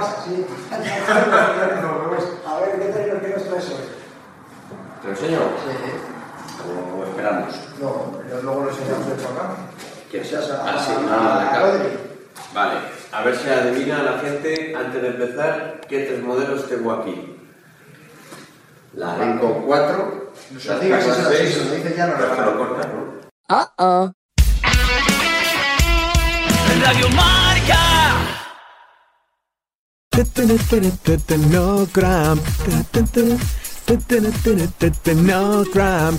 pasa? Sí. A ver, ¿qué qué nos traes hoy? ¿Te lo enseño? Sí. O esperamos. No, yo luego lo enseñamos de acá. ¿Qué? Seas a, Ah, sí, a- ah, a. Rodri. Vale, a ver si adivina la gente antes de empezar qué tres modelos tengo aquí. La Renko 4. No. Radio Marca. No gram. No gram.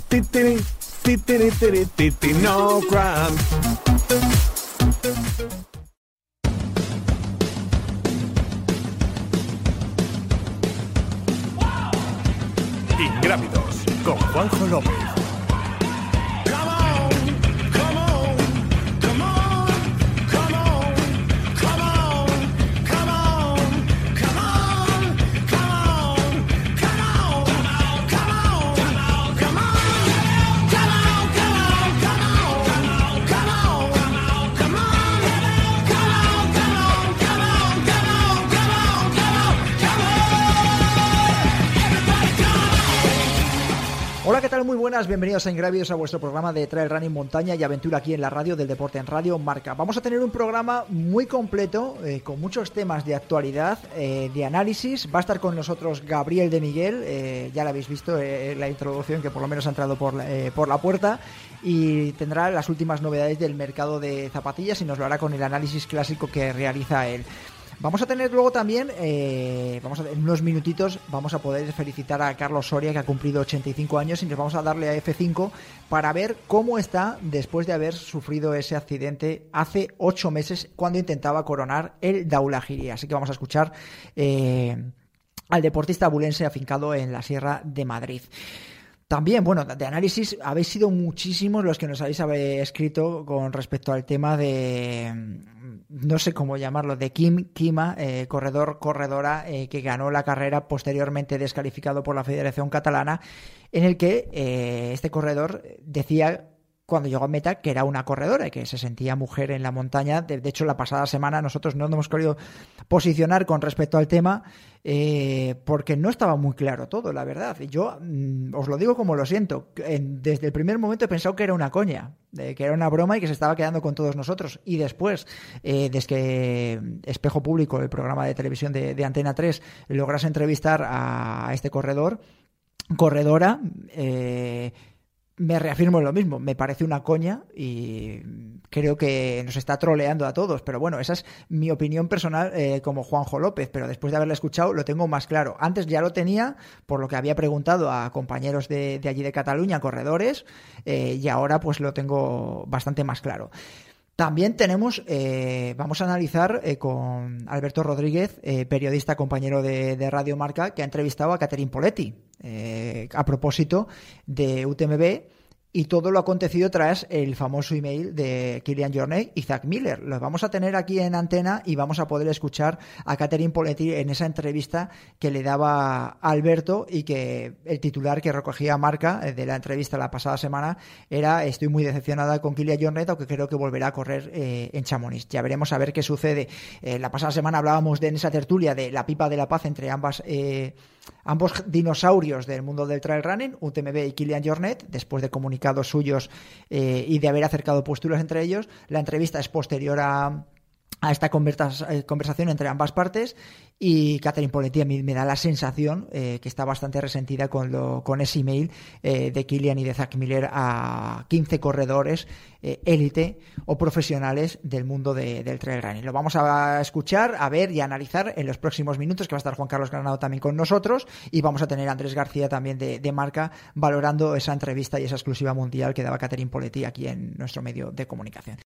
No. Ingrávidos con Juanjo López. Hola, ¿qué tal? Muy buenas, bienvenidos a Ingravios a vuestro programa de Trail Running Montaña y Aventura aquí en la radio del deporte en Radio Marca. Vamos a tener un programa muy completo, eh, con muchos temas de actualidad, eh, de análisis. Va a estar con nosotros Gabriel de Miguel, eh, ya lo habéis visto en la introducción que por lo menos ha entrado por, por la puerta y tendrá las últimas novedades del mercado de zapatillas y nos lo hará con el análisis clásico que realiza él. Vamos a tener luego también, eh, vamos a, en unos minutitos, vamos a poder felicitar a Carlos Soria, que ha cumplido 85 años, y nos vamos a darle a F5 para ver cómo está después de haber sufrido ese accidente hace 8 meses cuando intentaba coronar el Daulagiri. Así que vamos a escuchar eh, al deportista abulense afincado en la Sierra de Madrid. También, bueno, de análisis, habéis sido muchísimos los que nos habéis habe- escrito con respecto al tema de, no sé cómo llamarlo, de Kim Kima, eh, corredor, corredora, eh, que ganó la carrera posteriormente descalificado por la Federación Catalana, en el que eh, este corredor decía cuando llegó a meta que era una corredora y que se sentía mujer en la montaña. De, de hecho, la pasada semana nosotros no nos hemos querido posicionar con respecto al tema eh, porque no estaba muy claro todo, la verdad. Y Yo mm, os lo digo como lo siento. En- desde el primer momento he pensado que era una coña, que era una broma y que se estaba quedando con todos nosotros. Y después, eh, desde que Espejo Público, el programa de televisión de, Antena 3, lograse entrevistar a este corredor, corredora, eh, me reafirmo en lo mismo, me parece una coña y creo que nos está troleando a todos, pero bueno, esa es mi opinión personal eh, como Juanjo López, pero después de haberla escuchado lo tengo más claro. Antes ya lo tenía, por lo que había preguntado a compañeros de, allí de Cataluña, corredores, eh, y ahora pues lo tengo bastante más claro. También tenemos, eh, vamos a analizar con Alberto Rodríguez, periodista compañero de, de Radio Marca, que ha entrevistado a Catherine Poletti eh, a propósito de UTMB y todo lo acontecido tras el famoso email de Kilian Jornet y Zach Miller. Los vamos a tener aquí en antena y vamos a poder escuchar a Catherine Poletti en esa entrevista que le daba Alberto y que el titular que recogía Marca eh, de la entrevista la pasada semana era estoy muy decepcionada con Kilian Jornet aunque creo que volverá a correr eh, en Chamonix. Ya veremos a ver qué sucede. Eh, la pasada semana hablábamos de en esa tertulia de la pipa de la paz entre ambas ambos dinosaurios del mundo del trail running, UTMB y Kilian Jornet, después de comunicados suyos eh, y de haber acercado posturas entre ellos. La entrevista es posterior a, a esta eh, conversación entre ambas partes y Catherine Poletti a mí me da la sensación eh, que está bastante resentida con, lo, con ese email eh, de Kilian y de Zach Miller a 15 corredores élite o profesionales del mundo de- del trail running. Lo vamos a escuchar, a ver y a analizar en los próximos minutos, que va a estar Juan Carlos Granado también con nosotros y vamos a tener a Andrés García también de, de marca valorando esa entrevista y esa exclusiva mundial que daba Catherine Poletti aquí en nuestro medio de comunicación.